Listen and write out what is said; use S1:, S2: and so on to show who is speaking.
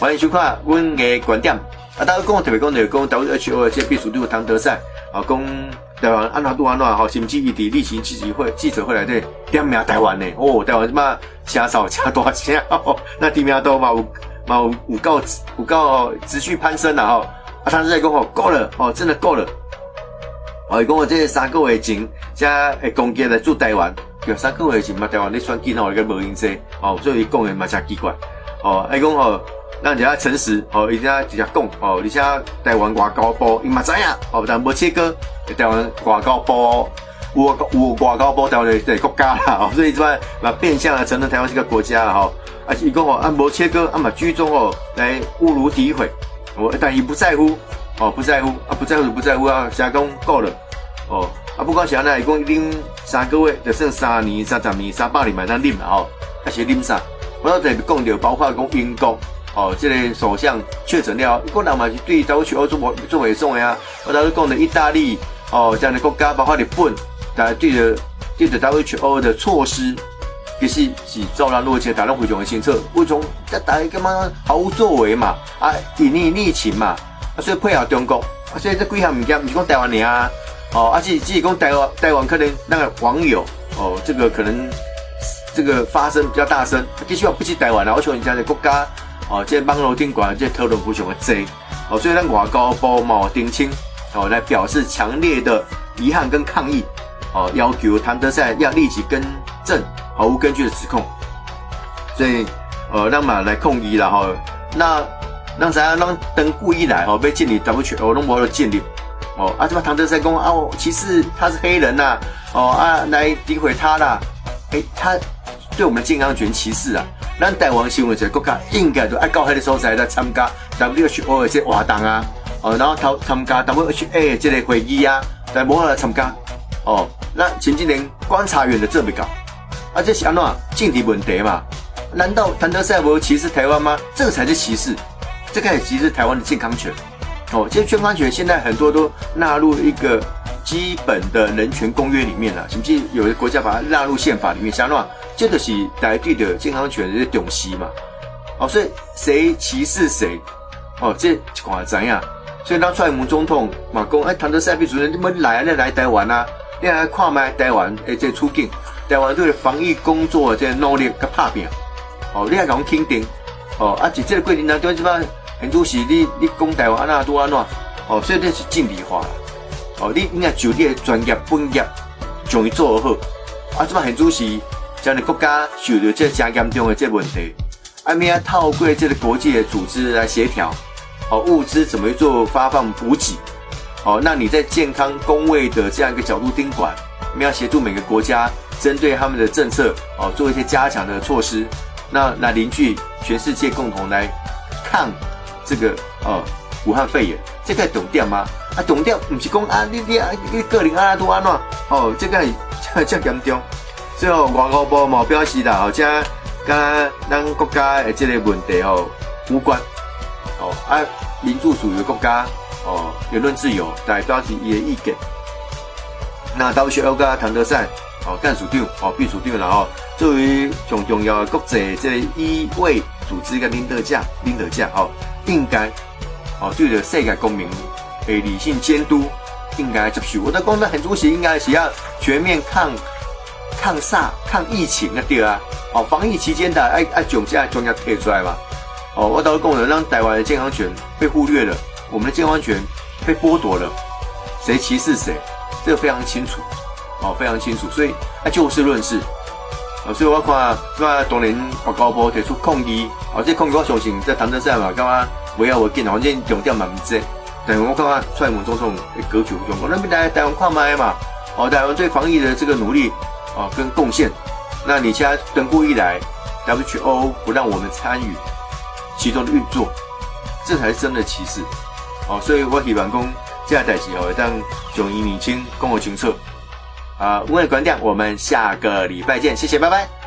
S1: 欢迎收看阮嘅观点。啊，大家讲特别讲就讲 WHO 的这秘书长唐德赛，啊，讲台湾安怎拄安怎吼，甚至伊伫例行记者会记者会内底点名台湾呢？哦，台湾即嘛声少加大声哦，那知名度嘛有嘛有有够有够持续攀升啦吼。啊，唐德赛讲吼够了，哦，真的够了。哦，伊讲我这三个月前，加诶攻击来驻台湾，叫三个月前嘛，台湾咧选举吼，伊个无用济，哦，所以伊讲诶嘛真奇怪。哦，伊讲吼。咱就要诚实哦，一定要直接讲哦。而且台湾外交部伊嘛知影哦，但无切割台湾外交部有有外交部台湾的国家啦哦，所以这嘛变相的承认台湾是个国家哈。啊，伊讲哦，啊无切割啊嘛居中哦来侮辱诋毁，我但伊不在乎哦，不在乎啊，不在乎就不在乎啊，成讲够了哦。啊，不管是安那，伊讲啉三个月就剩三年、三十年、三百年嘛咱啉啦吼，啊是啉啥？我要特别讲到，包括讲英国。哦，这个首相确诊了，一个人嘛是对 WHO 做做委送的啊。我当时讲的意大利哦这样的国家，包括日本，大家对着对着 WHO 的措施，其实是遭到落切，打到非常的清澈。为什么？大家干嘛毫无作为嘛？啊，隐匿逆情嘛？啊，所以配合中国，啊，所以这几项物件不是讲台湾人啊，哦，而且只是讲台湾台湾可能那个网友哦，这个可能这个发声比较大声，其实我不是台湾啊，我求人家的国家。哦，这网络顶管这讨论非常的多，哦，所以咱外交部毛丁清哦来表示强烈的遗憾跟抗议，哦，要求谭德赛要立即更正毫无根据的指控，所以呃让嘛来抗议了哈，那让啥让登故意来哦被建立 W 我拢无了建立，哦。啊这么谭德赛公啊歧视他是黑人呐，哦啊来诋毁他啦，哎他对我们的健康权歧视啊。咱台湾新闻社国家应该都爱到迄个所在来参加 WHO 的这活动啊，哦，然后参参加 WHO 的这个会议啊，但无法来参加，哦，那前几年观察员的这么搞，啊，这是安怎政治问题嘛？难道谭德赛无歧视台湾吗？这个才是歧视，这个也歧视台湾的健康权。哦，其实健康权现在很多都纳入一个基本的人权公约里面了，甚至有的国家把它纳入宪法里面，像那。这就是台地的健康权的重视嘛，哦，所以谁歧视谁，哦，这看怎样？所以当蔡英文总统嘛讲，哎，唐德赛比主任你们来啊，来台湾啊，你来看卖台湾诶，这处境，台湾对防疫工作的这努力甲拍拼，哦，你还讲肯定，哦，啊，就这个规定呢，对即摆很多时你你讲台湾安那多安怎，哦，所以这是政治化，哦，你应该就你的专业本业，将伊做好，啊，即摆很多时。将你国家受到这加严重的这问题，阿咪要透过这个国际的组织来协调，哦，物资怎么做发放补给，哦，那你在健康工位的这样一个角度盯管，我们要协助每个国家针对他们的政策，哦，做一些加强的措施，那来凝聚全世界共同来抗这个呃武汉肺炎，这个懂点吗？啊，懂点不是讲啊，你你啊，你个人啊都安怎？哦，这个这严重。最后，外交部嘛表示啦，好像跟咱国家的这个问题吼无关，哦啊，民主主义国家哦，言论自由来表示伊的意见。那 WHO 跟唐德赛哦，干署长哦，秘书长然后作为上重要的国际这个医卫组织跟领导者，领导者哦，应该哦对着世界公民的理性监督，应该接受。我的讲的很主席应该是要全面抗。抗煞、抗疫情啊，对啊，哦，防疫期间的爱爱囧加重要贴出来嘛，哦，我倒是讲了，让台湾的健康权被忽略了，我们的健康权被剥夺了，谁歧视谁，这个非常清楚，哦，非常清楚，所以啊就事论事，哦，所以我看是吧，当年外交部提出抗议，哦，这抗议我相信在谈得上嘛，干嘛不要我见，反正重点嘛唔知，但我看看蔡英文总统的格局用，我那边台台湾看麦嘛，哦，台湾对防疫的这个努力。哦，跟贡献，那你现在登过一来，WHO 不让我们参与其中的运作，这才是真的歧视。哦，所以我希望讲这样代志哦，当容易厘清，共和清楚。啊，我的观点，我们下个礼拜见，谢谢，拜拜。